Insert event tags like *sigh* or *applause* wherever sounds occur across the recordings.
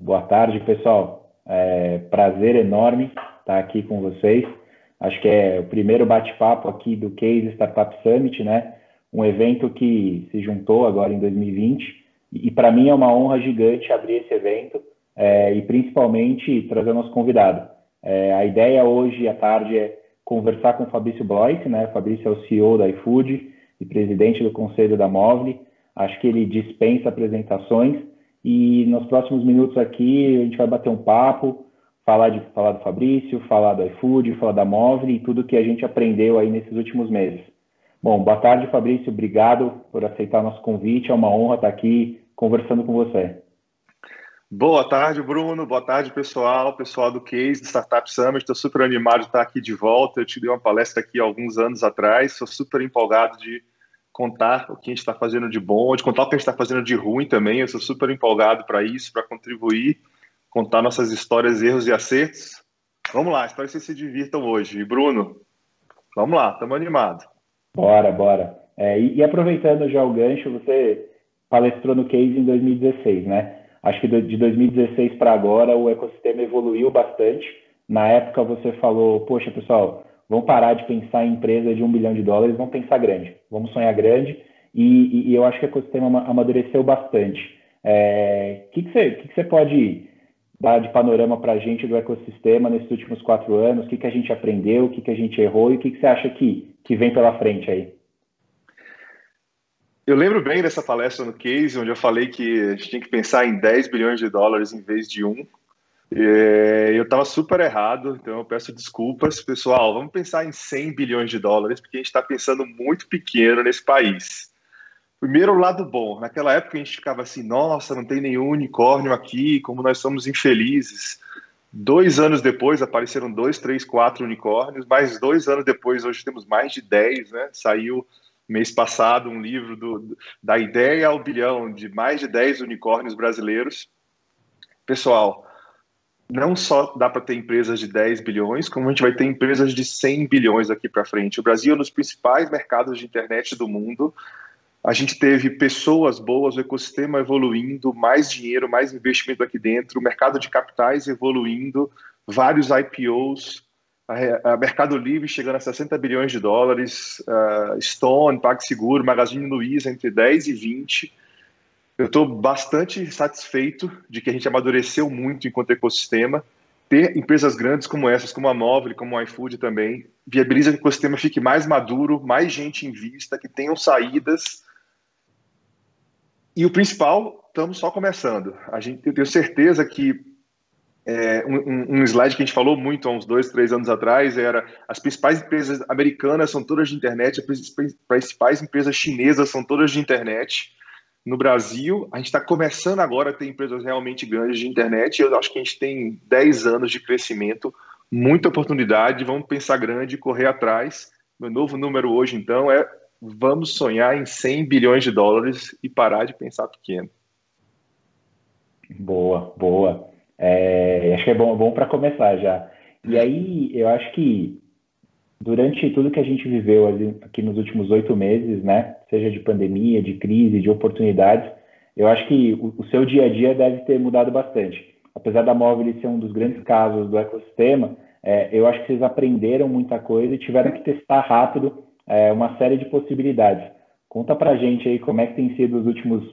boa tarde, pessoal. É, prazer enorme estar aqui com vocês. Acho que é o primeiro bate-papo aqui do Case Startup Summit, né? Um evento que se juntou agora em 2020 e, para mim é uma honra gigante abrir esse evento é, e principalmente trazer o nosso convidado. É, a ideia hoje à tarde é conversar com o Fabrício Blois, né? O Fabrício é o CEO da iFood e presidente do conselho da Movile. Acho que ele dispensa apresentações e nos próximos minutos aqui a gente vai bater um papo, falar, de, falar do Fabrício, falar do iFood, falar da Móvel e tudo que a gente aprendeu aí nesses últimos meses. Bom, boa tarde, Fabrício. Obrigado por aceitar nosso convite. É uma honra estar aqui conversando com você. Boa tarde, Bruno. Boa tarde, pessoal. Pessoal do Case, do Startup Summit. Estou super animado de estar aqui de volta. Eu te dei uma palestra aqui alguns anos atrás. Estou super empolgado de contar o que a gente está fazendo de bom, de contar o que a gente está fazendo de ruim também. Eu sou super empolgado para isso, para contribuir contar nossas histórias, erros e acertos. Vamos lá, espero que vocês se divirtam hoje. E Bruno, vamos lá, estamos animados. Bora, bora. É, e, e, aproveitando já o gancho, você palestrou no Case em 2016, né? Acho que de 2016 para agora o ecossistema evoluiu bastante. Na época você falou, poxa, pessoal, vamos parar de pensar em empresa de um bilhão de dólares, vamos pensar grande, vamos sonhar grande. E, e eu acho que o ecossistema amadureceu bastante. O é, que, que, você, que, que você pode dar de panorama para a gente do ecossistema nesses últimos quatro anos, o que, que a gente aprendeu, o que, que a gente errou e o que, que você acha que, que vem pela frente aí? Eu lembro bem dessa palestra no Case, onde eu falei que a gente tinha que pensar em 10 bilhões de dólares em vez de um. Eu estava super errado, então eu peço desculpas. Pessoal, vamos pensar em 100 bilhões de dólares, porque a gente está pensando muito pequeno nesse país. Primeiro, o lado bom. Naquela época a gente ficava assim, nossa, não tem nenhum unicórnio aqui, como nós somos infelizes. Dois anos depois apareceram dois, três, quatro unicórnios. Mais dois anos depois, hoje temos mais de dez, né? Saiu mês passado um livro do, da ideia ao bilhão de mais de dez unicórnios brasileiros. Pessoal, não só dá para ter empresas de 10 bilhões, como a gente vai ter empresas de 100 bilhões aqui para frente. O Brasil é um dos principais mercados de internet do mundo a gente teve pessoas boas, o ecossistema evoluindo, mais dinheiro, mais investimento aqui dentro, o mercado de capitais evoluindo, vários IPOs, a, Mercado Livre chegando a 60 bilhões de dólares, uh, Stone, PagSeguro, Magazine Luiza entre 10 e 20. Eu estou bastante satisfeito de que a gente amadureceu muito enquanto ecossistema. Ter empresas grandes como essas, como a Móvel, como a iFood também, viabiliza que o ecossistema fique mais maduro, mais gente em vista, que tenham saídas e o principal, estamos só começando. A gente, eu tenho certeza que é, um, um, slide que a gente falou muito há uns dois, três anos atrás era as principais empresas americanas são todas de internet, as principais empresas chinesas são todas de internet. No Brasil, a gente está começando agora a ter empresas realmente grandes de internet. Eu acho que a gente tem 10 anos de crescimento, muita oportunidade. Vamos pensar grande, correr atrás. Meu novo número hoje, então, é vamos sonhar em 100 bilhões de dólares e parar de pensar pequeno. Boa, boa. É, acho que é bom, bom para começar já. E aí, eu acho que durante tudo que a gente viveu aqui nos últimos oito meses, né, seja de pandemia, de crise, de oportunidades, eu acho que o, o seu dia a dia deve ter mudado bastante. Apesar da móvel ser um dos grandes casos do ecossistema, é, eu acho que vocês aprenderam muita coisa e tiveram que testar rápido é, uma série de possibilidades. Conta para gente aí como é que tem sido os últimos,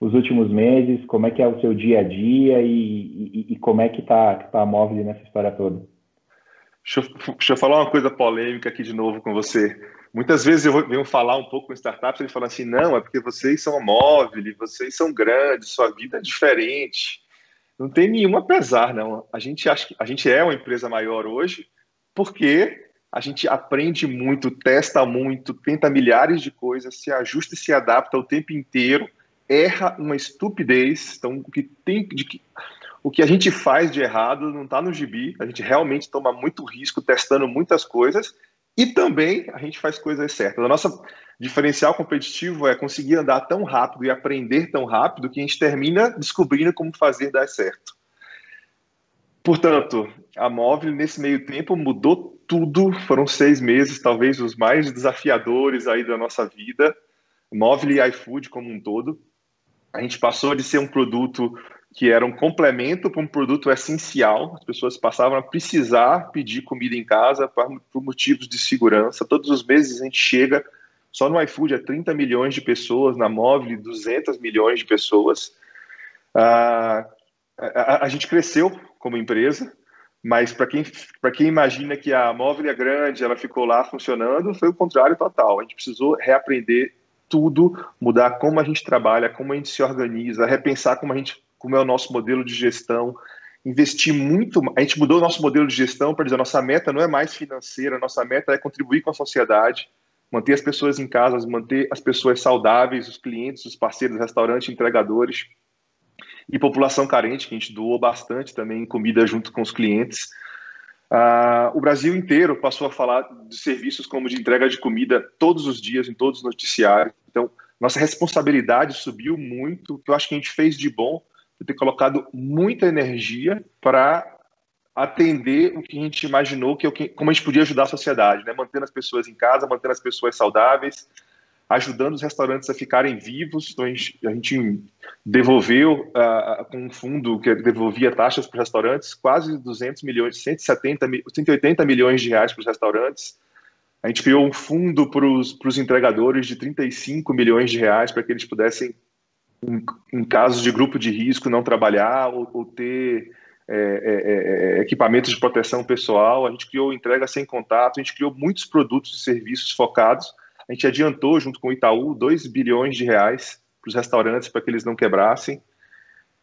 os últimos meses, como é que é o seu dia a dia e, e, e como é que está tá a móvel nessa história toda. Deixa eu, deixa eu, falar uma coisa polêmica aqui de novo com você. Muitas vezes eu venho falar um pouco com startups, eles falam assim, não, é porque vocês são móvel, vocês são grandes, sua vida é diferente. Não tem nenhum apesar, não. A gente acha que a gente é uma empresa maior hoje porque a gente aprende muito, testa muito, tenta milhares de coisas, se ajusta e se adapta o tempo inteiro, erra uma estupidez. Então, o que tem de que o que a gente faz de errado não está no gibi. A gente realmente toma muito risco testando muitas coisas e também a gente faz coisas certas. A nossa diferencial competitivo é conseguir andar tão rápido e aprender tão rápido que a gente termina descobrindo como fazer dar certo. Portanto, a Móvel, nesse meio tempo, mudou tudo. Foram seis meses, talvez os mais desafiadores aí da nossa vida. Móvel e iFood como um todo. A gente passou de ser um produto que era um complemento para um produto essencial. As pessoas passavam a precisar pedir comida em casa por, por motivos de segurança. Todos os meses a gente chega, só no iFood, a 30 milhões de pessoas, na Móvel, 200 milhões de pessoas. Ah, a, a, gente cresceu como empresa, mas para quem, quem imagina que a Móvel é grande, ela ficou lá funcionando, foi o contrário total. A gente precisou reaprender tudo, mudar como a gente trabalha, como a gente se organiza, repensar como a gente como é o nosso modelo de gestão, investir muito. A gente mudou o nosso modelo de gestão para dizer: nossa meta não é mais financeira, a nossa meta é contribuir com a sociedade, manter as pessoas em casa, manter as pessoas saudáveis, os clientes, os parceiros, restaurantes, entregadores e população carente, que a gente doou bastante também comida junto com os clientes. Uh, o Brasil inteiro passou a falar de serviços como de entrega de comida todos os dias, em todos os noticiários. Então, nossa responsabilidade subiu muito. Que eu acho que a gente fez de bom ter colocado muita energia para atender o que a gente imaginou que, é como a gente podia ajudar a sociedade, né? mantendo as pessoas em casa, mantendo as pessoas saudáveis, ajudando os restaurantes a ficarem vivos. Então a gente, a gente devolveu uh, com um fundo que devolvia taxas para os restaurantes, quase 200 milhões, 170, 180 milhões de reais para os restaurantes. A gente criou um fundo para os entregadores de 35 milhões de reais para que eles pudessem em, em casos de grupo de risco, não trabalhar ou, ou ter é, é, é, é, equipamentos de proteção pessoal. A gente criou entrega sem contato, a gente criou muitos produtos e serviços focados. A gente adiantou, junto com o Itaú, 2 bilhões de reais para os restaurantes para que eles não quebrassem.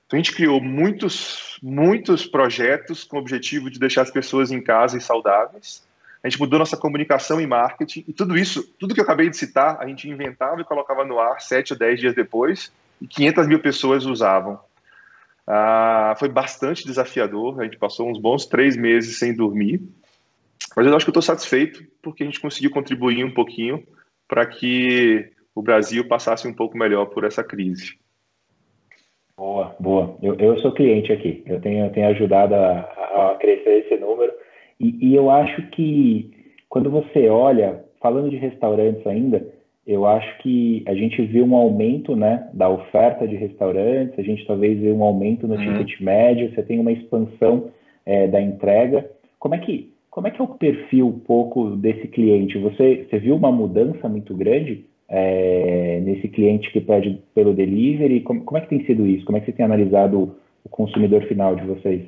Então, a gente criou muitos, muitos projetos com o objetivo de deixar as pessoas em casa e saudáveis. A gente mudou nossa comunicação e marketing. E tudo isso, tudo que eu acabei de citar, a gente inventava e colocava no ar sete ou dez dias depois e 500 mil pessoas usavam. Ah, foi bastante desafiador, a gente passou uns bons três meses sem dormir, mas eu acho que eu estou satisfeito porque a gente conseguiu contribuir um pouquinho para que o Brasil passasse um pouco melhor por essa crise. Boa, boa. Eu, eu sou cliente aqui, eu tenho, eu tenho ajudado a, a crescer esse número e, e eu acho que quando você olha, falando de restaurantes ainda, eu acho que a gente vê um aumento né, da oferta de restaurantes, a gente talvez vê um aumento no uhum. ticket médio, você tem uma expansão é, da entrega. Como é, que, como é que é o perfil um pouco desse cliente? Você, você viu uma mudança muito grande é, nesse cliente que pede pelo delivery? Como, como é que tem sido isso? Como é que você tem analisado o consumidor final de vocês?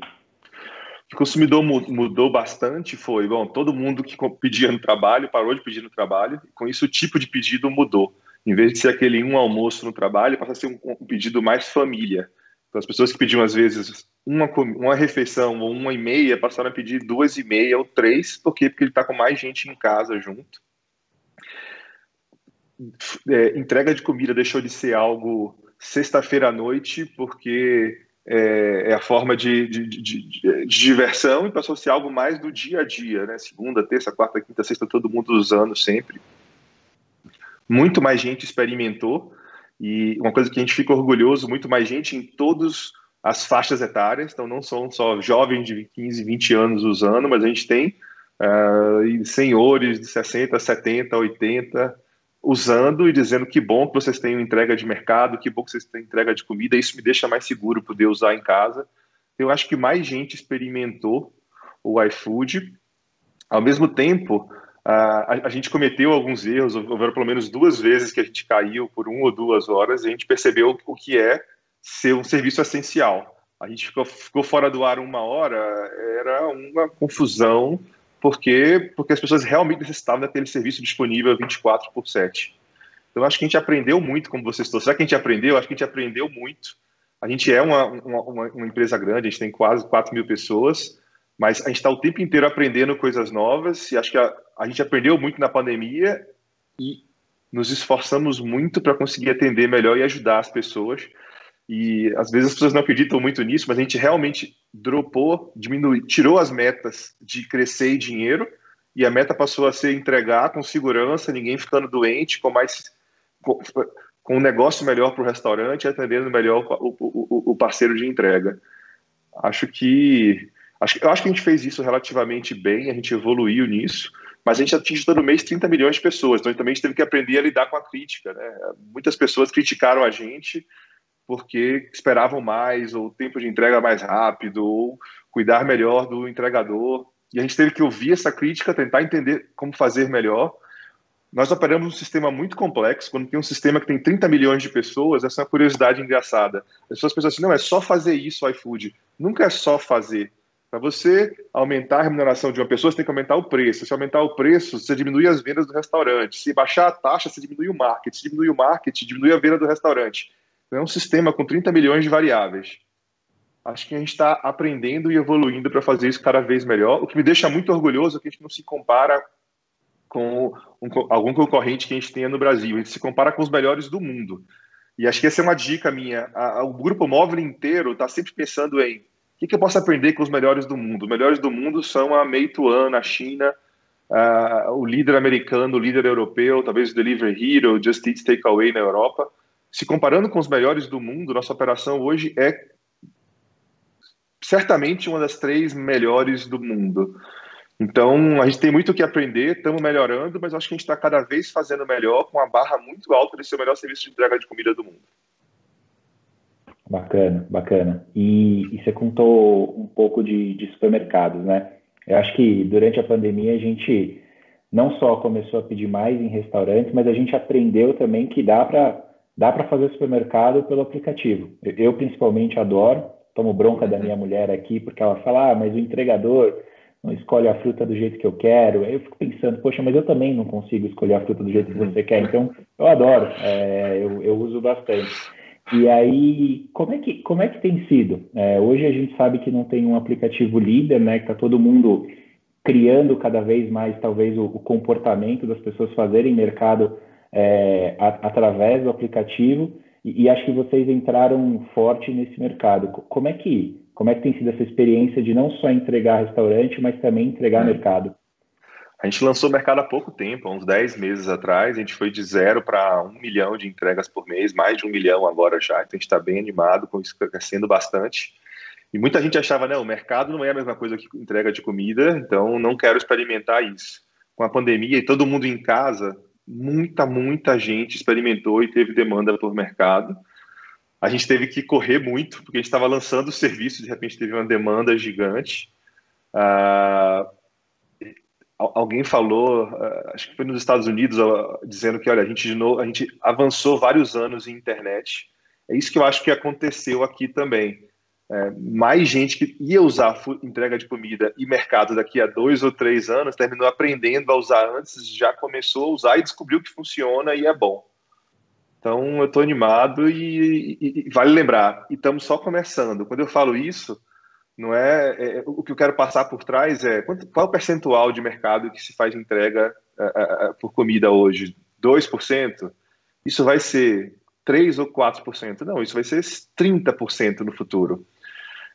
O consumidor mudou bastante foi, bom, todo mundo que pedia no trabalho parou de pedir no trabalho, com isso o tipo de pedido mudou. Em vez de ser aquele um almoço no trabalho, passa a ser um, um pedido mais família. Então, as pessoas que pediam, às vezes, uma, uma refeição ou uma e meia, passaram a pedir duas e meia ou três, por quê? Porque ele está com mais gente em casa junto. É, entrega de comida deixou de ser algo sexta-feira à noite, porque é, é a forma de, de, de, de, diversão e passou a ser algo mais do dia a dia, né? Segunda, terça, quarta, quinta, sexta, todo mundo usando sempre. Muito mais gente experimentou e uma coisa que a gente fica orgulhoso, muito mais gente em todas as faixas etárias, então não são só jovens de 15, 20 anos usando, mas a gente tem uh, senhores de 60, 70, 80, usando e dizendo que bom que vocês têm entrega de mercado, que bom que vocês têm entrega de comida, isso me deixa mais seguro poder usar em casa. Eu acho que mais gente experimentou o iFood. Ao mesmo tempo, a, gente cometeu alguns erros, houveram pelo menos duas vezes que a gente caiu por uma ou duas horas e a gente percebeu o que é ser um serviço essencial. A gente ficou, ficou fora do ar uma hora, era uma confusão, porque, porque as pessoas realmente necessitavam daquele serviço disponível 24 por 7. Então, acho que a gente aprendeu muito, como vocês estão. Será que a gente aprendeu? Acho que a gente aprendeu muito. A gente é uma, uma, uma empresa grande, a gente tem quase 4 mil pessoas, mas a gente está o tempo inteiro aprendendo coisas novas, e acho que a, a gente aprendeu muito na pandemia e nos esforçamos muito para conseguir atender melhor e ajudar as pessoas. E às vezes as pessoas não acreditam muito nisso, mas a gente realmente dropou, diminuiu, tirou as metas de crescer e dinheiro, e a meta passou a ser entregar com segurança, ninguém ficando doente, com mais com, com um negócio melhor para o restaurante, atendendo melhor o, o, o, parceiro de entrega. Acho que acho, eu acho que a gente fez isso relativamente bem, a gente evoluiu nisso, mas a gente atinge todo mês 30 milhões de pessoas, então também a gente teve que aprender a lidar com a crítica. Né? Muitas pessoas criticaram a gente porque esperavam mais, ou tempo de entrega mais rápido, ou cuidar melhor do entregador. E a gente teve que ouvir essa crítica, tentar entender como fazer melhor. Nós operamos um sistema muito complexo. Quando tem um sistema que tem 30 milhões de pessoas, essa é uma curiosidade engraçada. As pessoas pensam assim: não, é só fazer isso, iFood. Nunca é só fazer. Para você aumentar a remuneração de uma pessoa, você tem que aumentar o preço. Se aumentar o preço, você diminui as vendas do restaurante. Se baixar a taxa, você diminui o marketing. Se diminui o marketing, diminui a venda do restaurante. É um sistema com 30 milhões de variáveis acho que a gente está aprendendo e evoluindo para fazer isso cada vez melhor. O que me deixa muito orgulhoso é que a gente não se compara com um, algum concorrente que a gente tenha no Brasil, a gente se compara com os melhores do mundo. E acho que essa é uma dica minha. A, a, o grupo móvel inteiro está sempre pensando em o que, que, eu posso aprender com os melhores do mundo. Os melhores do mundo são a Meituan na China, uh, o líder americano, o líder europeu, talvez o Delivery Hero, Just Eat Takeaway na Europa. Se comparando com os melhores do mundo, nossa operação hoje é certamente uma das três melhores do mundo. Então, a gente tem muito o que aprender, estamos melhorando, mas acho que a gente está cada vez fazendo melhor, com a barra muito alta de ser o melhor serviço de entrega de comida do mundo. Bacana, bacana. E, e você contou um pouco de, de, supermercados, né? Eu acho que durante a pandemia a gente não só começou a pedir mais em restaurantes, mas a gente aprendeu também que dá para dá para fazer supermercado pelo aplicativo. Eu, principalmente adoro, tomo bronca da minha mulher aqui, porque ela fala, ah, mas o entregador não escolhe a fruta do jeito que eu quero. Aí eu fico pensando, poxa, mas eu também não consigo escolher a fruta do jeito que você quer. Então, eu adoro, é, eu, eu, uso bastante. E aí, como é que, como é que tem sido? É, hoje a gente sabe que não tem um aplicativo líder, né? Que está todo mundo criando cada vez mais, talvez, o, o comportamento das pessoas fazerem mercado é, a, através do aplicativo. E, e, acho que vocês entraram forte nesse mercado. Como é que como é que tem sido essa experiência de não só entregar restaurante, mas também entregar é. mercado? A gente lançou o mercado há pouco tempo, há uns 10 meses atrás. A gente foi de zero para um milhão de entregas por mês, mais de um milhão agora já. Então a gente está bem animado, com isso crescendo bastante. E muita gente achava, não, o mercado não é a mesma coisa que entrega de comida, então não quero experimentar isso. Com a pandemia e todo mundo em casa, muita, muita gente experimentou e teve demanda por mercado. A gente teve que correr muito, porque a gente estava lançando o serviço, de repente teve uma demanda gigante. Uh, alguém falou, uh, acho que foi nos Estados Unidos, uh, dizendo que olha, a gente, novo, a gente avançou vários anos em internet. É isso que eu acho que aconteceu aqui também. É, mais gente que ia usar entrega de comida e mercado daqui a dois ou três anos terminou aprendendo a usar antes, já começou a usar e descobriu que funciona e é bom. Então eu estou animado e, e, e, vale lembrar, estamos só começando. Quando eu falo isso, não é, é, o que eu quero passar por trás é quanto, qual é o percentual de mercado que se faz entrega uh, uh, por comida hoje? 2%? Isso vai ser 3 ou 4%? Não, isso vai ser 30% no futuro.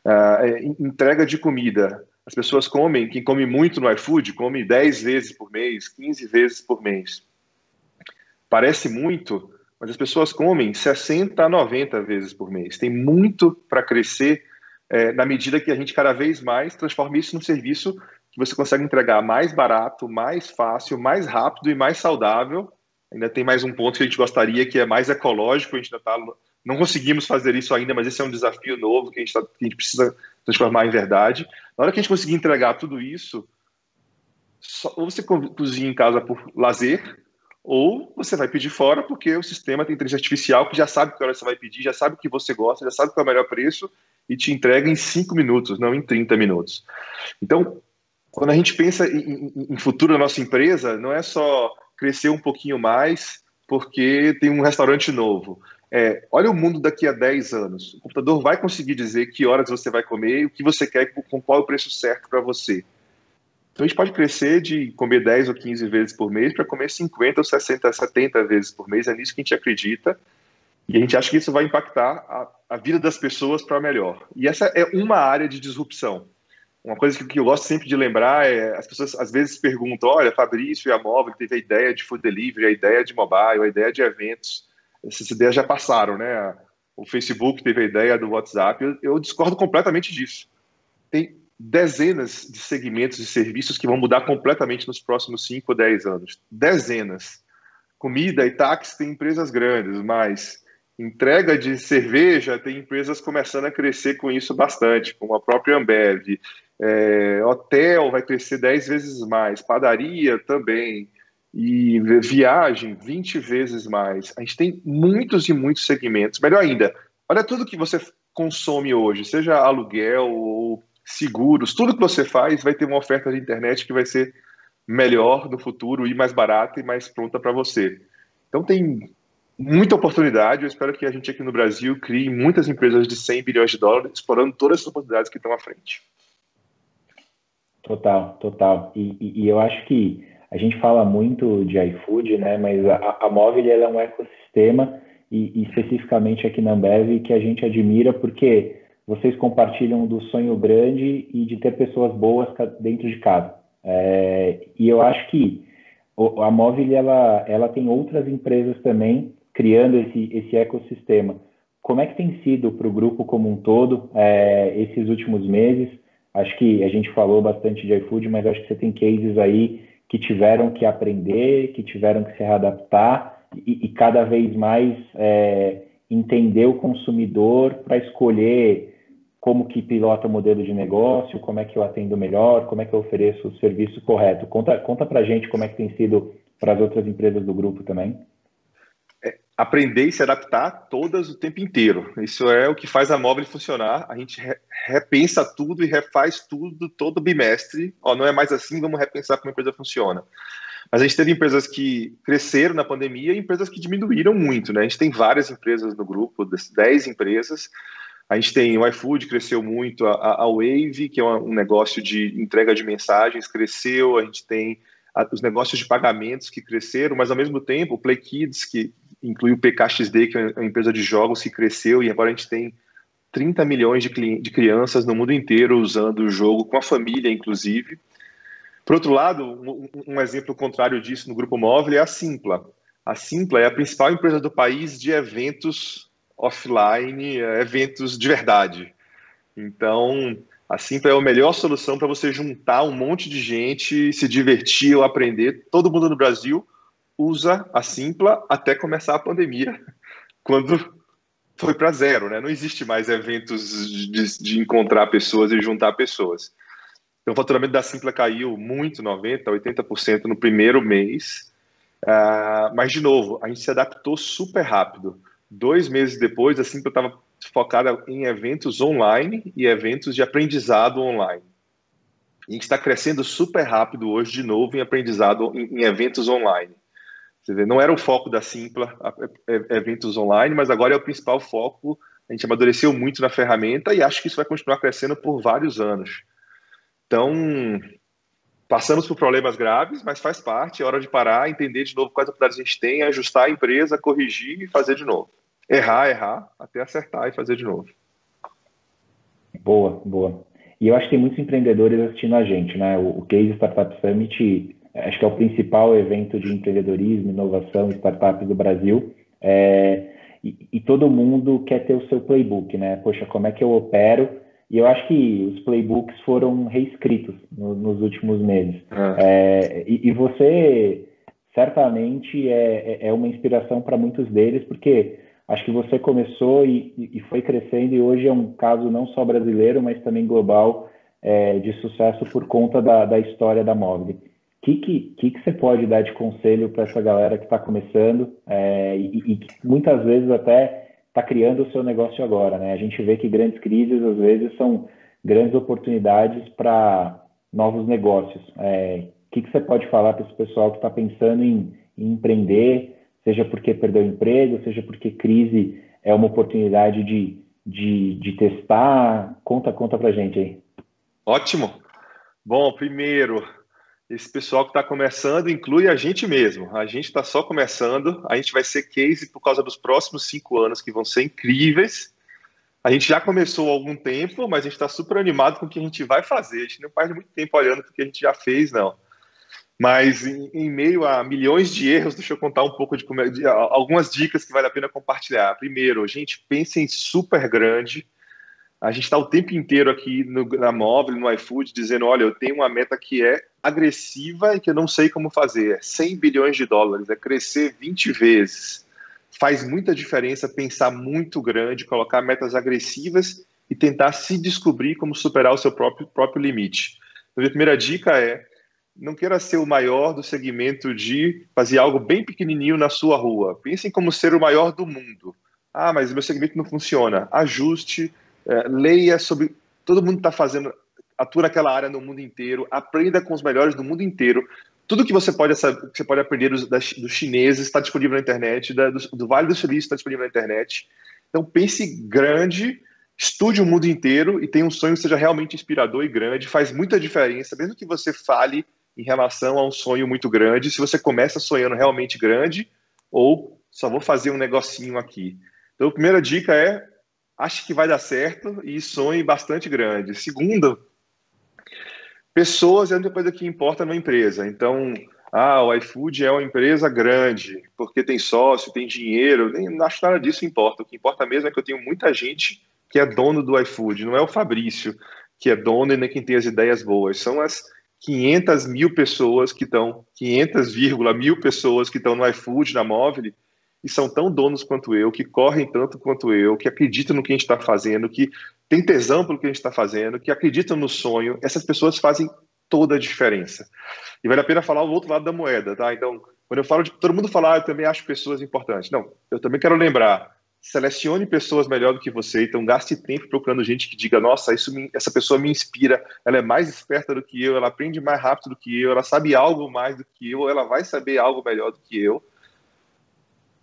Uh, entrega de comida. As pessoas comem, quem come muito no iFood, come 10 vezes por mês, 15 vezes por mês. Parece muito, mas as pessoas comem 60 a 90 vezes por mês. Tem muito para crescer é, na medida que a gente cada vez mais transforma isso num serviço que você consegue entregar mais barato, mais fácil, mais rápido e mais saudável. Ainda tem mais um ponto que a gente gostaria, que é mais ecológico. A gente ainda está não conseguimos fazer isso ainda, mas esse é um desafio novo que a gente, tá, que a gente precisa transformar em verdade. Na hora que a gente conseguir entregar tudo isso, só, ou você cozinha em casa por lazer, ou você vai pedir fora porque o sistema tem inteligência artificial que já sabe que hora você vai pedir, já sabe o que você gosta, já sabe qual é o melhor preço e te entrega em 5 minutos, não em 30 minutos. Então, quando a gente pensa em, em futuro da nossa empresa, não é só crescer um pouquinho mais porque tem um restaurante novo. É, olha o mundo daqui a 10 anos. O computador vai conseguir dizer que horas você vai comer o que você quer, com qual é o preço certo para você. Então a gente pode crescer de comer 10 ou 15 vezes por mês para comer 50 ou 60, 70 vezes por mês. É nisso que a gente acredita. E a gente acha que isso vai impactar a, a vida das pessoas para melhor. E essa é uma área de disrupção. Uma coisa que, que, eu gosto sempre de lembrar é as pessoas às vezes perguntam: olha, Fabrício e a Móvel teve a ideia de food delivery, a ideia de mobile, a ideia de eventos essas ideias já passaram, né? O Facebook teve a ideia do WhatsApp. Eu, eu discordo completamente disso. Tem dezenas de segmentos e serviços que vão mudar completamente nos próximos 5 ou 10 anos. Dezenas. Comida e táxi tem empresas grandes, mas Entrega de cerveja, tem empresas começando a crescer com isso bastante, como a própria Ambev. É, hotel vai crescer 10 vezes mais, padaria também, e viagem 20 vezes mais. A gente tem muitos e muitos segmentos. Melhor ainda, olha tudo que você consome hoje, seja aluguel ou seguros, tudo que você faz vai ter uma oferta de internet que vai ser melhor no futuro e mais barata e mais pronta para você. Então tem muita oportunidade. Eu espero que a gente aqui no Brasil crie muitas empresas de 100 bilhões de dólares, explorando todas as oportunidades que estão à frente. Total, total. E, e, e eu acho que a gente fala muito de iFood, né? Mas a, a Móvel é um ecossistema e, e especificamente aqui na Ambev que a gente admira porque vocês compartilham do sonho grande e de ter pessoas boas dentro de casa. É, e eu acho que a Móvel ela, ela tem outras empresas também criando esse, esse ecossistema. Como é que tem sido para o grupo como um todo é, esses últimos meses? Acho que a gente falou bastante de iFood, mas acho que você tem cases aí que tiveram que aprender, que tiveram que se readaptar e, e cada vez mais é, entender o consumidor para escolher como que pilota o modelo de negócio, como é que eu atendo melhor, como é que eu ofereço o serviço correto. Conta, conta para gente como é que tem sido para as outras empresas do grupo também. Aprender e se adaptar todas o tempo inteiro. Isso é o que faz a móvel funcionar. A gente re repensa tudo e refaz tudo todo bimestre. Ó, não é mais assim, vamos repensar como a empresa funciona. Mas a gente teve empresas que cresceram na pandemia e empresas que diminuíram muito. Né? A gente tem várias empresas no grupo, 10 empresas, a gente tem o iFood, cresceu muito, a, a Wave, que é um negócio de entrega de mensagens, cresceu, a gente tem os negócios de pagamentos que cresceram, mas ao mesmo tempo o Play Kids, que inclui o PKXD, que é uma empresa de jogos que cresceu, e agora a gente tem 30 milhões de, de crianças no mundo inteiro usando o jogo, com a família, inclusive. Por outro lado, um, um exemplo contrário disso no grupo móvel é a Simpla. A Simpla é a principal empresa do país de eventos offline, é, eventos de verdade. Então, a Simpla é a melhor solução para você juntar um monte de gente, se divertir ou aprender. Todo mundo no Brasil usa a Simpla até começar a pandemia, *laughs* quando foi para zero, né? Não existe mais eventos de, de, encontrar pessoas e juntar pessoas. Então, o faturamento da Simpla caiu muito, 90%, 80% no primeiro mês. Uh, mas, de novo, a gente se adaptou super rápido. Dois meses depois, a Simpla estava focada em eventos online e eventos de aprendizado online. a gente está crescendo super rápido hoje, de novo, em aprendizado em, em eventos online. Você vê, não era o foco da Simpla, eventos online, mas agora é o principal foco. A gente amadureceu muito na ferramenta e acho que isso vai continuar crescendo por vários anos. Então, passamos por problemas graves, mas faz parte, é hora de parar, entender de novo quais oportunidades a gente tem, ajustar a empresa, corrigir e fazer de novo. Errar, errar, até acertar e fazer de novo. Boa, boa. E eu acho que tem muitos empreendedores assistindo a gente, né? O, Case Startup Summit, acho que é o principal evento de empreendedorismo, inovação startups do Brasil. É, e, e todo mundo quer ter o seu playbook, né? Poxa, como é que eu opero e eu acho que os playbooks foram reescritos no, nos últimos meses. Ah. É, e, e, você certamente é, é, é uma inspiração para muitos deles, porque acho que você começou e, e, foi crescendo, e hoje é um caso não só brasileiro, mas também global é, de sucesso por conta da, da história da Mobile. Que, que, que, que, você pode dar de conselho para essa galera que está começando é, e, e muitas vezes até está criando o seu negócio agora. Né? A gente vê que grandes crises, às vezes, são grandes oportunidades para novos negócios. É, o que, que você pode falar para esse pessoal que está pensando em, em, empreender, seja porque perdeu emprego, seja porque crise é uma oportunidade de, de, de testar? Conta, conta para gente aí. Ótimo. Bom, primeiro, esse pessoal que está começando inclui a gente mesmo. A gente está só começando, a gente vai ser case por causa dos próximos cinco anos que vão ser incríveis. A gente já começou há algum tempo, mas a gente está super animado com o que a gente vai fazer. A gente não perde muito tempo olhando o que a gente já fez, não. Mas em, em, meio a milhões de erros, deixa eu contar um pouco de, de algumas dicas que vale a pena compartilhar. Primeiro, gente, pensem super grande a gente está o tempo inteiro aqui no, na móvel, no iFood, dizendo: olha, eu tenho uma meta que é agressiva e que eu não sei como fazer. É 100 bilhões de dólares, é crescer 20 vezes. faz muita diferença pensar muito grande, colocar metas agressivas e tentar se descobrir como superar o seu próprio, próprio limite. Então, a primeira dica é não queira ser o maior do segmento de fazer algo bem pequenininho na sua rua. Pensem como ser o maior do mundo. Ah, mas meu segmento não funciona. Ajuste, é, leia sobre. Todo mundo está fazendo, atua naquela área no mundo inteiro, aprenda com os melhores do mundo inteiro. Tudo que você pode, você pode aprender dos, das, dos chineses está disponível na internet, da, do, do, Vale do Silício está disponível na internet. Então pense grande, estude o mundo inteiro e tenha um sonho que seja realmente inspirador e grande. Faz muita diferença, mesmo que você fale em relação a um sonho muito grande, se você começa sonhando realmente grande ou só vou fazer um negocinho aqui. Então, a primeira dica é ache que vai dar certo e sonhe bastante grande. Segunda, Pessoas é a única coisa que importa numa empresa. Então, ah, o iFood é uma empresa grande, porque tem sócio, tem dinheiro. Nem acho nada disso importa. O que importa mesmo é que eu tenho muita gente que é dono do iFood. Não é o Fabrício que é dono e nem quem tem as ideias boas. São as 500 mil pessoas que estão, 500, mil pessoas que estão no iFood, na Móvel, e são tão donos quanto eu, que correm tanto quanto eu, que acreditam no que a gente está fazendo, que tem tesão pelo que a gente está fazendo, que acreditam no sonho, essas pessoas fazem toda a diferença. E vale a pena falar o outro lado da moeda, tá? Então, quando eu falo de todo mundo falar, eu também acho pessoas importantes. Não, eu também quero lembrar, selecione pessoas melhor do que você, então gaste tempo procurando gente que diga, nossa, isso me, essa pessoa me inspira, ela é mais esperta do que eu, ela aprende mais rápido do que eu, ela sabe algo mais do que eu, ela vai saber algo melhor do que eu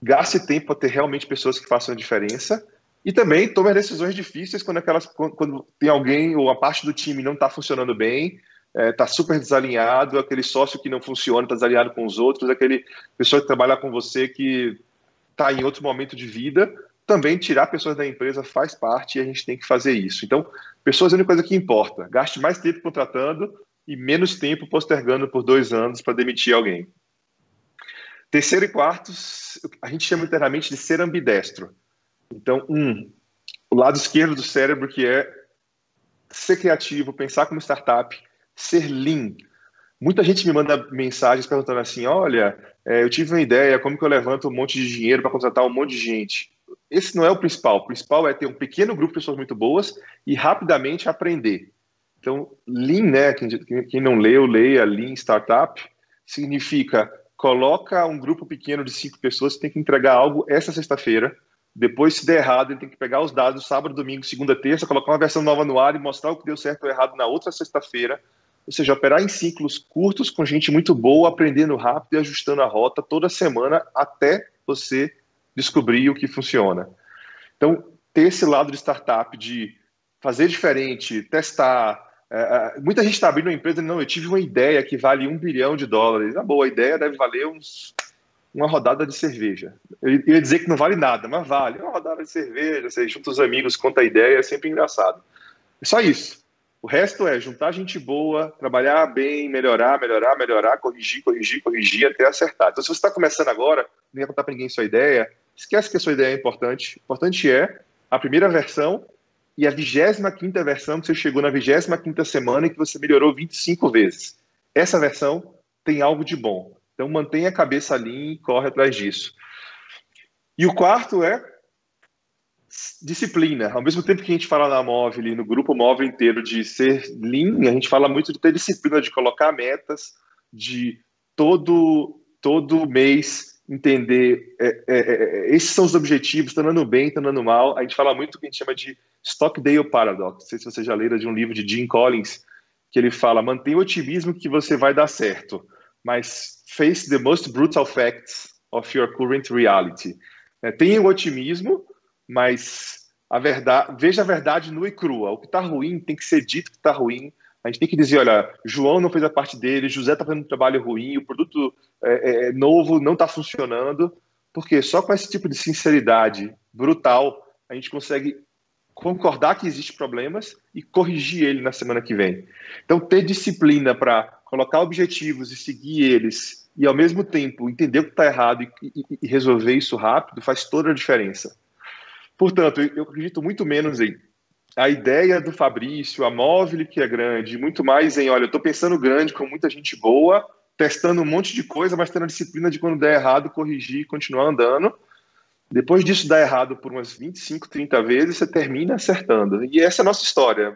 gaste tempo para ter realmente pessoas que façam a diferença e também tome decisões difíceis quando, aquelas, quando tem alguém ou a parte do time não está funcionando bem, está é, tá super desalinhado, aquele sócio que não funciona, está desalinhado com os outros, aquele pessoa que trabalha com você que está em outro momento de vida, também tirar pessoas da empresa faz parte e a gente tem que fazer isso. Então, pessoas é a única coisa que importa. Gaste mais tempo contratando e menos tempo postergando por dois anos para demitir alguém. Terceiro e quarto, a gente chama internamente de ser ambidestro. Então, um, o lado esquerdo do cérebro, que é ser criativo, pensar como startup, ser lean. Muita gente me manda mensagens perguntando assim: olha, é, eu tive uma ideia, como que eu levanto um monte de dinheiro para contratar um monte de gente? Esse não é o principal. O principal é ter um pequeno grupo de pessoas muito boas e rapidamente aprender. Então, Lean, né? Quem, quem não leu, leia Lean Startup, significa coloca um grupo pequeno de cinco pessoas que tem que entregar algo essa sexta-feira. Depois, se der errado, ele tem que pegar os dados sábado, domingo, segunda, terça, colocar uma versão nova no ar e mostrar o que deu certo ou errado na outra sexta-feira. Ou seja, operar em ciclos curtos com gente muito boa, aprendendo rápido e ajustando a rota toda semana até você descobrir o que funciona. Então, ter esse lado de startup, de fazer diferente, testar, é, é, muita gente está abrindo uma empresa, não, eu tive uma ideia que vale um bilhão de dólares. Ah, boa, a ideia deve valer uns, uma rodada de cerveja. Eu ia dizer que não vale nada, mas vale. Uma rodada de cerveja, você junta os amigos, conta a ideia, é sempre engraçado. É só isso. O resto é juntar gente boa, trabalhar bem, melhorar, melhorar, melhorar, corrigir, corrigir, corrigir até acertar. Então, se você está começando agora, não ia contar para ninguém sua ideia, esquece que a sua ideia é importante. O importante é a primeira versão e a 25 versão que você chegou na 25 semana e que você melhorou 25 vezes. Essa versão tem algo de bom. Então mantenha a cabeça ali e corre atrás disso. E o quarto é disciplina. Ao mesmo tempo que a gente fala na móvel, no grupo móvel inteiro de ser lean, a gente fala muito de ter disciplina, de colocar metas, de todo todo mês entender é, é, é, esses são os objetivos, estão andando bem, estão andando mal. A gente fala muito o que a gente chama de Stockdale Paradox. Não sei se você já leram de um livro de Jim Collins, que ele fala: mantenha o otimismo que você vai dar certo, mas face the most brutal facts of your current reality. É, tenha o otimismo, mas a verdade, veja a verdade nua e crua. O que está ruim tem que ser dito que está ruim. A gente tem que dizer, olha, João não fez a parte dele, José está fazendo um trabalho ruim, o produto é, é, novo não está funcionando, porque só com esse tipo de sinceridade brutal a gente consegue concordar que existem problemas e corrigir ele na semana que vem. Então, ter disciplina para colocar objetivos e seguir eles e, ao mesmo tempo, entender o que está errado e, e, e, resolver isso rápido faz toda a diferença. Portanto, eu acredito muito menos em a ideia do Fabrício, a móvel que é grande, muito mais em, olha, eu estou pensando grande com muita gente boa, testando um monte de coisa, mas tendo a disciplina de quando der errado, corrigir e continuar andando Depois disso dar errado por umas 25, 30 vezes, você termina acertando. E essa é a nossa história.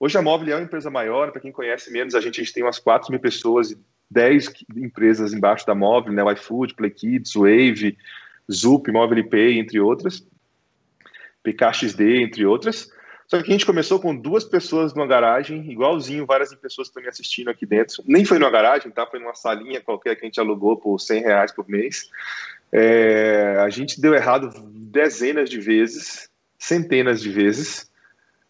Hoje a Móvel é uma empresa maior, para quem conhece menos, a gente, a gente tem umas 4 mil pessoas e 10 empresas embaixo da Móvel, né? O iFood, Play Kids, Wave, Zup, Móvel Pay, entre outras. PKXD, entre outras. Só que a gente começou com duas pessoas numa garagem, igualzinho, várias pessoas estão me assistindo aqui dentro. Nem foi numa garagem, tá? Foi numa salinha qualquer que a gente alugou por 100 reais por mês. É, a gente deu errado dezenas de vezes, centenas de vezes.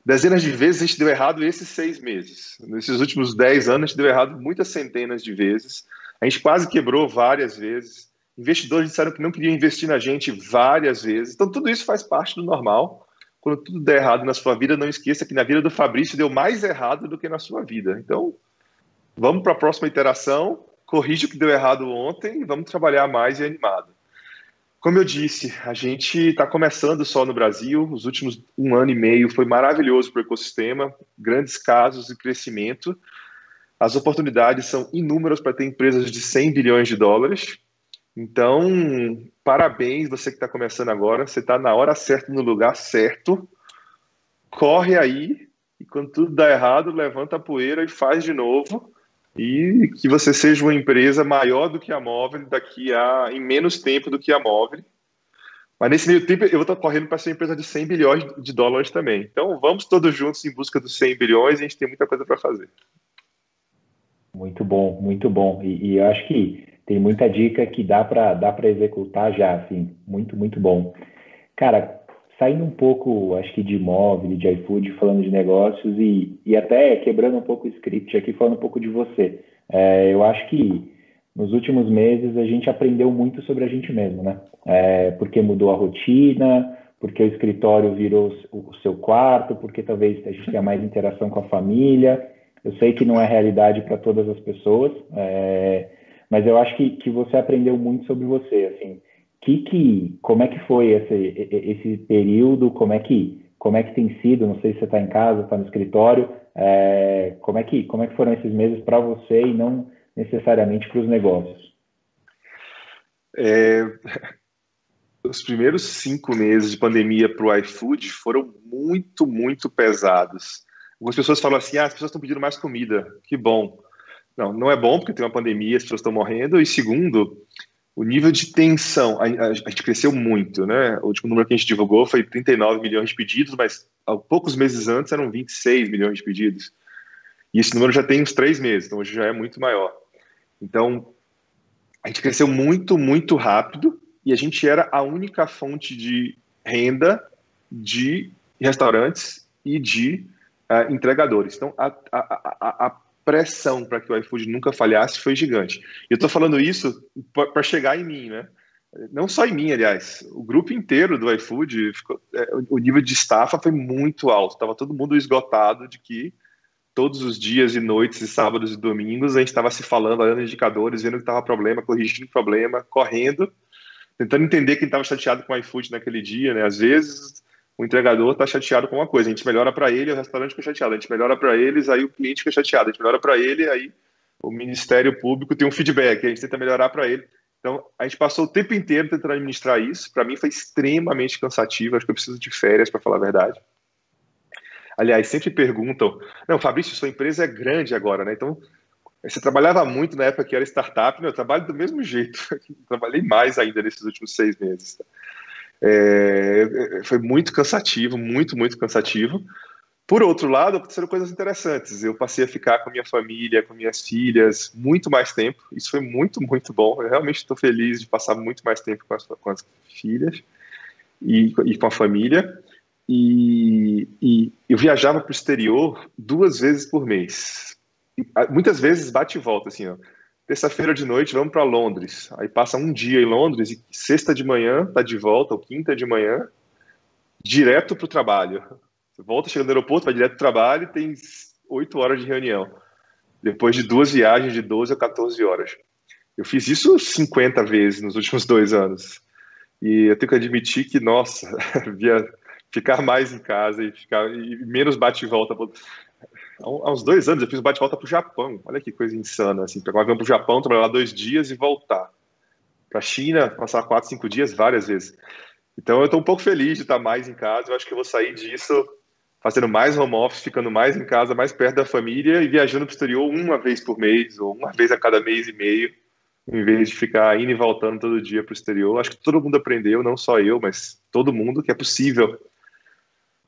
Dezenas de vezes a gente deu errado esses seis meses. Nesses últimos dez anos a gente deu errado muitas centenas de vezes. A gente quase quebrou várias vezes. Investidores disseram que não queriam investir na gente várias vezes. Então tudo isso faz parte do normal quando tudo der errado na sua vida, não esqueça que na vida do Fabrício deu mais errado do que na sua vida. Então, vamos para a próxima iteração, corrige o que deu errado ontem e vamos trabalhar mais e animado. Como eu disse, a gente está começando só no Brasil. Os últimos um ano e meio foi maravilhoso para o ecossistema, grandes casos de crescimento. As oportunidades são inúmeras para ter empresas de 100 bilhões de dólares. Então, parabéns você que está começando agora. Você está na hora certa, no lugar certo. Corre aí e quando tudo dá errado, levanta a poeira e faz de novo. E que você seja uma empresa maior do que a móvel daqui a em menos tempo do que a móvel. Mas nesse meio tempo eu vou estar correndo para ser uma empresa de 100 bilhões de dólares também. Então vamos todos juntos em busca dos 100 bilhões. A gente tem muita coisa para fazer. Muito bom, muito bom. E, e acho que tem muita dica que dá para dá para executar já, assim, muito, muito bom. Cara, saindo um pouco, acho que de imóvel, de iFood, falando de negócios e, e até quebrando um pouco o script aqui, falando um pouco de você. É, eu acho que nos últimos meses a gente aprendeu muito sobre a gente mesmo, né? É, porque mudou a rotina, porque o escritório virou o seu quarto, porque talvez a gente tenha mais interação com a família. Eu sei que não é realidade para todas as pessoas, é, mas eu acho que, que você aprendeu muito sobre você, assim, que, que como é que foi esse, esse período, como é que como é que tem sido, não sei se você está em casa, está no escritório, é, como é que como é que foram esses meses para você e não necessariamente para os negócios? É, *laughs* os primeiros cinco meses de pandemia para o iFood foram muito, muito pesados. Algumas pessoas falam assim: ah, as pessoas estão pedindo mais comida, que bom. Não, não é bom porque tem uma pandemia, as pessoas estão morrendo. E segundo, o nível de tensão, a, a, a, gente cresceu muito, né? O último número que a gente divulgou foi 39 milhões de pedidos, mas há poucos meses antes eram 26 milhões de pedidos. E esse número já tem uns três meses, então hoje já é muito maior. Então, a gente cresceu muito, muito rápido e a gente era a única fonte de renda de restaurantes e de uh, entregadores. Então, a, a, pressão para que o iFood nunca falhasse foi gigante. E eu estou falando isso para chegar em mim, né? Não só em mim, aliás, o grupo inteiro do iFood, ficou, é, o nível de estafa foi muito alto. Estava todo mundo esgotado de que todos os dias e noites, e sábados e domingos, a gente estava se falando, olhando indicadores, vendo que estava problema, corrigindo problema, correndo, tentando entender quem estava chateado com o iFood naquele dia, né? Às vezes o entregador está chateado com uma coisa, a gente melhora para ele, o restaurante fica chateado, a gente melhora para eles, aí o cliente fica chateado, a gente melhora para ele, aí o Ministério Público tem um feedback, a gente tenta melhorar para ele. Então, a gente passou o tempo inteiro tentando administrar isso. Para mim foi extremamente cansativo, acho que eu preciso de férias, para falar a verdade. Aliás, sempre perguntam: não, Fabrício, sua empresa é grande agora, né? Então, você trabalhava muito na época que era startup, né? eu trabalho do mesmo jeito, *laughs* trabalhei mais ainda nesses últimos seis meses. É, foi muito cansativo, muito, muito cansativo. Por outro lado, aconteceram coisas interessantes. Eu passei a ficar com minha família, com minhas filhas, muito mais tempo. Isso foi muito, muito bom. Eu realmente estou feliz de passar muito mais tempo com as, com as filhas e, e, com a família. E, e eu viajava para o exterior duas vezes por mês. Muitas vezes bate e volta, assim, ó terça-feira de noite vamos para Londres. Aí passa um dia em Londres e sexta de manhã tá de volta, ou quinta de manhã, direto para o trabalho. Você volta, chega no aeroporto, vai direto para o trabalho e tem oito horas de reunião. Depois de duas viagens de 12 a 14 horas. Eu fiz isso 50 vezes nos últimos dois anos. E eu tenho que admitir que, nossa, *laughs* via ficar mais em casa e ficar e menos bate e volta há uns dois anos eu fiz um bate-volta para o Japão. Olha que coisa insana, assim, pegar um avião para o Japão, trabalhar lá dois dias e voltar. Para a China, passar quatro, cinco dias várias vezes. Então eu estou um pouco feliz de estar mais em casa. Eu acho que eu vou sair disso fazendo mais home office, ficando mais em casa, mais perto da família e viajando para o exterior uma vez por mês ou uma vez a cada mês e meio, em vez de ficar indo e voltando todo dia para o exterior. Acho que todo mundo aprendeu, não só eu, mas todo mundo, que é possível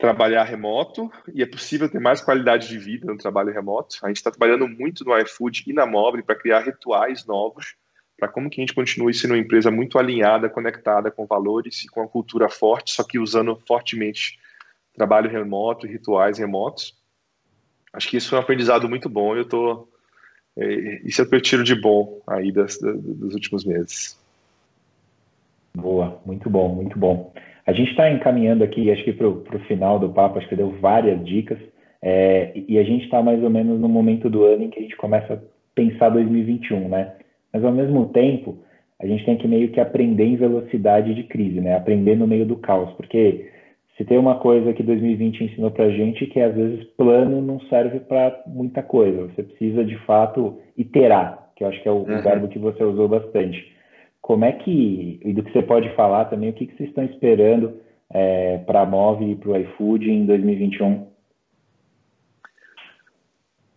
trabalhar remoto e é possível ter mais qualidade de vida no trabalho remoto. A gente está trabalhando muito no iFood e na Mobile para criar rituais novos para como que a gente continue sendo uma empresa muito alinhada, conectada com valores e com a cultura forte, só que usando fortemente trabalho remoto e rituais remotos. Acho que isso foi um aprendizado muito bom eu tô é, isso é o que eu tiro de bom aí das, das, dos últimos meses. Boa, muito bom, muito bom. A gente está encaminhando aqui, acho que para o final do papo, acho que deu várias dicas, é, e a gente está mais ou menos no momento do ano em que a gente começa a pensar 2021, né? Mas ao mesmo tempo, a gente tem que meio que aprender em velocidade de crise, né? Aprender no meio do caos, porque se tem uma coisa que 2020 ensinou para a gente que às vezes plano não serve para muita coisa. Você precisa de fato iterar, que eu acho que é o, uhum. o verbo que você usou bastante. Como é que, e do que você pode falar também, o que, que vocês estão esperando é, para a Move e para o iFood em 2021?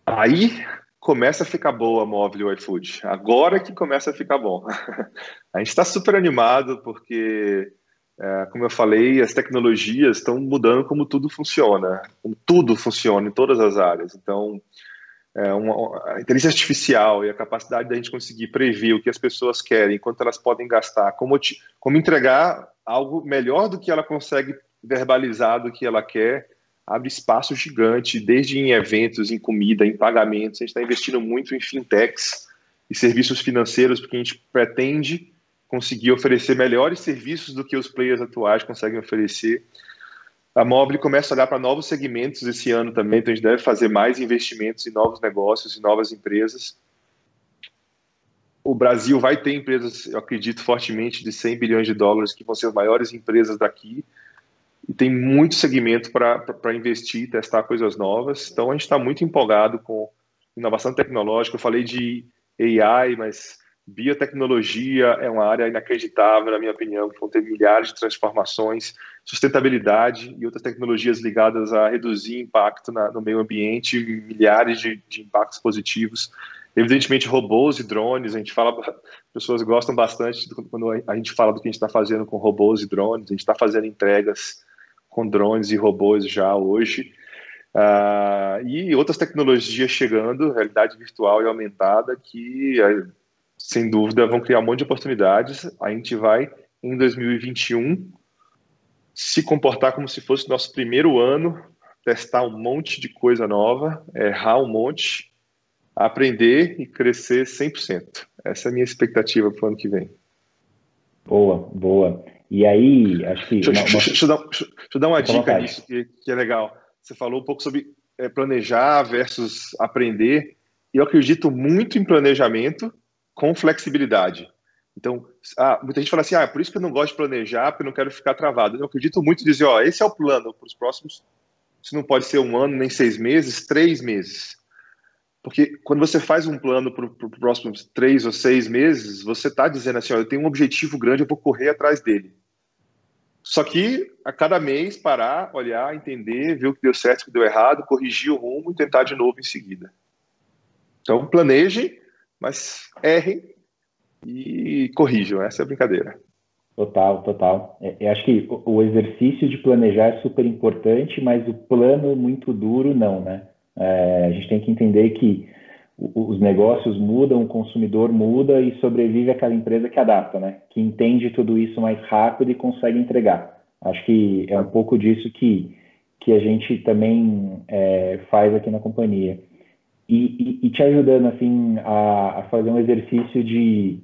Aí começa a ficar boa a Move e o iFood. Agora que começa a ficar bom. *laughs* a gente está super animado porque, é, como eu falei, as tecnologias estão mudando como tudo funciona. Como tudo funciona em todas as áreas. Então, é, uma, a inteligência artificial e a capacidade da gente conseguir prever o que as pessoas querem, quanto elas podem gastar, como, como entregar algo melhor do que ela consegue verbalizar do que ela quer, abre espaço gigante, desde em eventos, em comida, em pagamentos. A gente está investindo muito em fintechs e serviços financeiros, porque a gente pretende conseguir oferecer melhores serviços do que os players atuais conseguem oferecer a Mobile começa a olhar para novos segmentos esse ano também, então a gente deve fazer mais investimentos em novos negócios e novas empresas. O Brasil vai ter empresas, eu acredito fortemente, de 100 bilhões de dólares, que vão ser as maiores empresas daqui. E tem muito segmento para investir, testar coisas novas. Então a gente está muito empolgado com inovação tecnológica. Eu falei de AI, mas Biotecnologia é uma área inacreditável, na minha opinião, que vão ter milhares de transformações, sustentabilidade e outras tecnologias ligadas a reduzir impacto na, no meio ambiente, milhares de, de, impactos positivos. Evidentemente, robôs e drones, a gente fala, *laughs* pessoas gostam bastante quando a gente fala do que a gente está fazendo com robôs e drones, a gente está fazendo entregas com drones e robôs já hoje. Uh, e outras tecnologias chegando, realidade virtual e aumentada, que sem dúvida, vão criar um monte de oportunidades. A gente vai, em 2021, se comportar como se fosse nosso primeiro ano, testar um monte de coisa nova, errar um monte, aprender e crescer 100%. Essa é a minha expectativa para o ano que vem. Boa, boa. E aí, acho que. Deixa, uma, deixa, deixa, eu, dar, deixa eu, dar, uma dica nisso que, que, é legal. Você falou um pouco sobre é, planejar versus aprender. Eu acredito muito em planejamento com flexibilidade. Então, ah, muita gente fala assim, ah, é por isso que eu não gosto de planejar, porque eu não quero ficar travado. Eu acredito muito em dizer, ó, esse é o plano para os próximos, se não pode ser um ano, nem seis meses, três meses. Porque quando você faz um plano para os próximos três ou seis meses, você está dizendo assim, ó, eu tenho um objetivo grande, eu vou correr atrás dele. Só que a cada mês parar, olhar, entender, ver o que deu certo, o que deu errado, corrigir o rumo e tentar de novo em seguida. Então, planeje mas errem e corrijam, essa é a brincadeira. Total, total. É, eu acho que o exercício de planejar é super importante, mas o plano muito duro não, né? É, a gente tem que entender que os negócios mudam, o consumidor muda e sobrevive aquela empresa que adapta, né? Que entende tudo isso mais rápido e consegue entregar. Acho que é um pouco disso que, que a gente também é, faz aqui na companhia e, e, e te ajudando assim a, a, fazer um exercício de,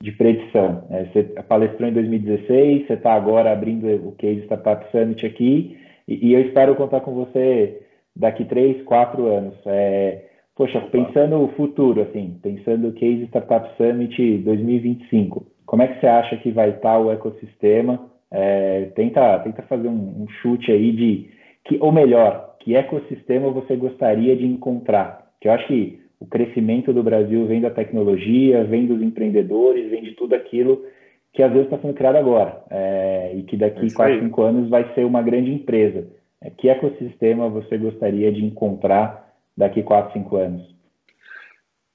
de predição. Né? Você palestrou em 2016, você está agora abrindo o Case Startup Summit aqui, e, e, eu espero contar com você daqui três, quatro anos. É, poxa, pensando no futuro, assim, pensando o Case Startup Summit 2025, como é que você acha que vai estar o ecossistema? É, tenta, tenta fazer um, um chute aí de que, ou melhor, que ecossistema você gostaria de encontrar que eu acho que o crescimento do Brasil vem da tecnologia, vem dos empreendedores, vem de tudo aquilo que às vezes está sendo criada agora é, e que daqui a 4, 5 anos vai ser uma grande empresa. É, que ecossistema você gostaria de encontrar daqui 4, 5 anos?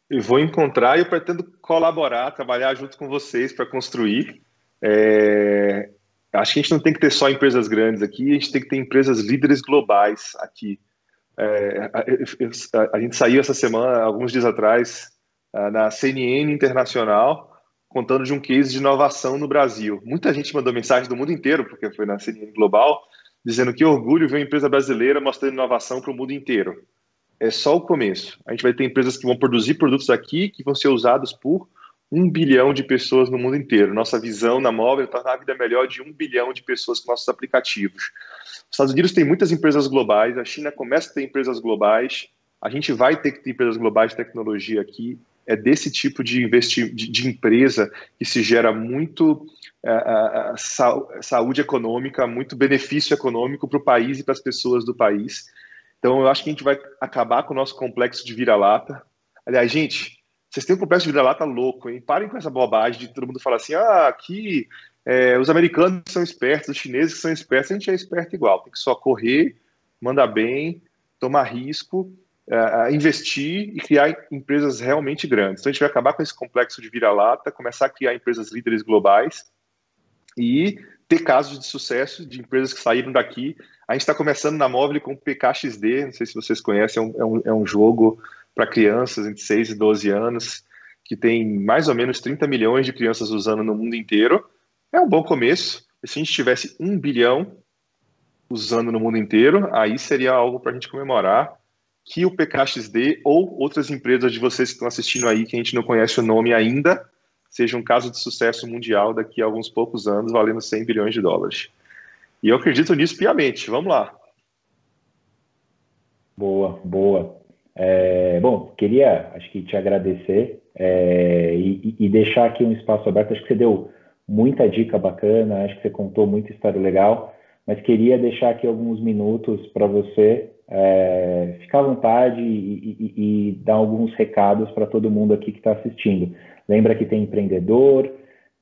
Eu vou encontrar e eu pretendo colaborar, trabalhar junto com vocês para construir. É, acho que a gente não tem que ter só empresas grandes aqui, a gente tem que ter empresas líderes globais aqui. É, a, a, a, gente saiu essa semana, alguns dias atrás, na CNN Internacional, contando de um case de inovação no Brasil. Muita gente mandou mensagem do mundo inteiro, porque foi na CNN Global, dizendo que orgulho ver uma empresa brasileira mostrando inovação para o mundo inteiro. É só o começo. A gente vai ter empresas que vão produzir produtos aqui que vão ser usados por um bilhão de pessoas no mundo inteiro. Nossa visão na móvel é tornar a vida melhor de um bilhão de pessoas com nossos aplicativos. Os Estados Unidos tem muitas empresas globais, a China começa a ter empresas globais, a gente vai ter que ter empresas globais de tecnologia aqui é desse tipo de, investi de, de empresa que se gera muito uh, uh, saúde econômica, muito benefício econômico para o país e para as pessoas do país. Então, eu acho que a gente vai acabar com o nosso complexo de vira-lata. Aliás, gente, vocês têm um complexo de vira-lata louco, hein? Parem com essa bobagem de todo mundo falar assim: ah, aqui é, os americanos são espertos, os chineses são espertos. A gente é esperto igual, tem que só correr, mandar bem, tomar risco uh, investir e criar empresas realmente grandes. Então a gente vai acabar com esse complexo de vira-lata, começar a criar empresas líderes globais e ter casos de sucesso de empresas que saíram daqui. A gente está começando na Móvel com o PKXD, não sei se vocês conhecem, é um, é um, é um jogo para crianças entre 6 e 12 anos, que tem mais ou menos 30 milhões de crianças usando no mundo inteiro. É um bom começo. E se a gente tivesse um bilhão usando no mundo inteiro, aí seria algo para a gente comemorar que o PKXD ou outras empresas de vocês que estão assistindo aí, que a gente não conhece o nome ainda, seja um caso de sucesso mundial daqui a alguns poucos anos, valendo 100 bilhões de dólares. E eu acredito nisso piamente. Vamos lá. Boa, boa. É, bom, queria, acho que te agradecer é, e, e, deixar aqui um espaço aberto. Acho que você deu muita dica bacana, acho que você contou muita história legal, mas queria deixar aqui alguns minutos para você é, ficar à vontade e, e, e dar alguns recados para todo mundo aqui que está assistindo. Lembra que tem empreendedor,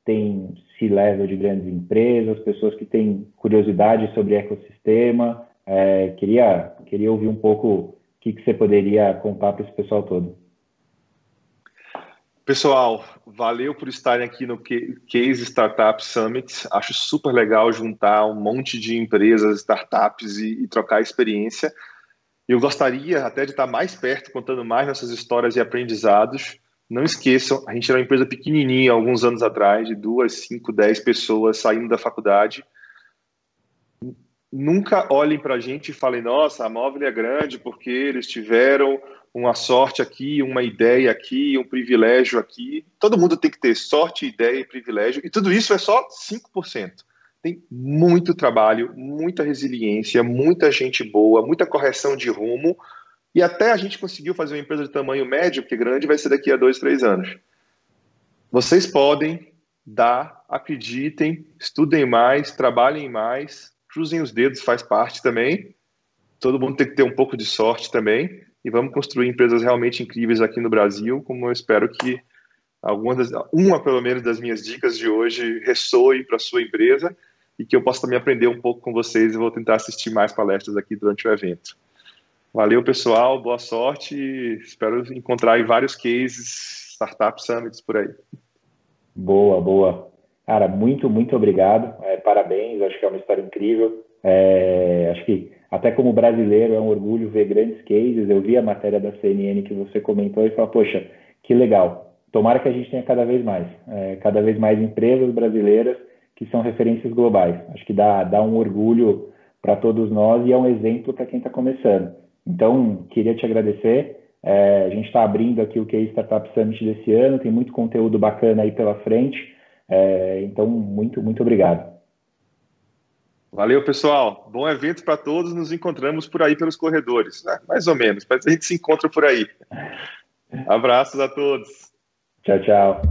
tem C-level de grandes empresas, pessoas que têm curiosidade sobre ecossistema. É, queria, queria ouvir um pouco que, que você poderia contar para esse pessoal todo. Pessoal, valeu por estarem aqui no Case Startup Summit. Acho super legal juntar um monte de empresas, startups e, e trocar experiência. Eu gostaria até de estar mais perto, contando mais nossas histórias e aprendizados. Não esqueçam, a gente era uma empresa pequenininha alguns anos atrás, de duas, cinco, dez pessoas saindo da faculdade. Nunca olhem para a gente e falem, nossa, a móvel é grande porque eles tiveram uma sorte aqui, uma ideia aqui, um privilégio aqui. Todo mundo tem que ter sorte, ideia e privilégio, e tudo isso é só 5% tem muito trabalho, muita resiliência, muita gente boa, muita correção de rumo, e até a gente conseguiu fazer uma empresa de tamanho médio, porque grande vai ser daqui a dois, três anos. Vocês podem dar, acreditem, estudem mais, trabalhem mais, cruzem os dedos, faz parte também. Todo mundo tem que ter um pouco de sorte também, e vamos construir empresas realmente incríveis aqui no Brasil, como eu espero que algumas das, uma pelo menos das minhas dicas de hoje ressoe para sua empresa e que eu possa também aprender um pouco com vocês e vou tentar assistir mais palestras aqui durante o evento. Valeu, pessoal, boa sorte espero encontrar vários cases, startup summits por aí. Boa, boa. Cara, muito, muito obrigado. É, parabéns, acho que é uma história incrível. É, acho que até como brasileiro é um orgulho ver grandes cases. Eu vi a matéria da CNN que você comentou e falei, poxa, que legal. Tomara que a gente tenha cada vez mais, é, cada vez mais empresas brasileiras que são referências globais. Acho que dá, dá um orgulho para todos nós e é um exemplo para quem está começando. Então, queria te agradecer. É, a gente está abrindo aqui o Case Startup Summit desse ano, tem muito conteúdo bacana aí pela frente. É, então, muito, muito obrigado. Valeu, pessoal. Bom evento para todos. Nos encontramos por aí pelos corredores. Né? Mais ou menos, mas a gente se encontra por aí. Abraços a todos. Tchau, tchau.